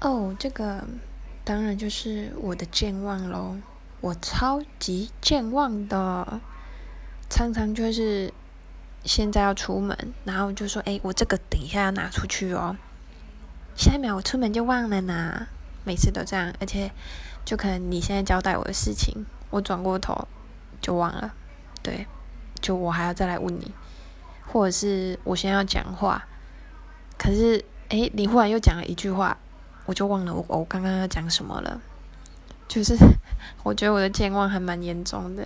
哦，这个当然就是我的健忘喽，我超级健忘的，常常就是现在要出门，然后就说，哎，我这个等一下要拿出去哦，下一秒我出门就忘了呢，每次都这样，而且就可能你现在交代我的事情，我转过头就忘了，对，就我还要再来问你，或者是我先要讲话，可是，哎，你忽然又讲了一句话。我就忘了我我刚刚要讲什么了，就是 我觉得我的健忘还蛮严重的。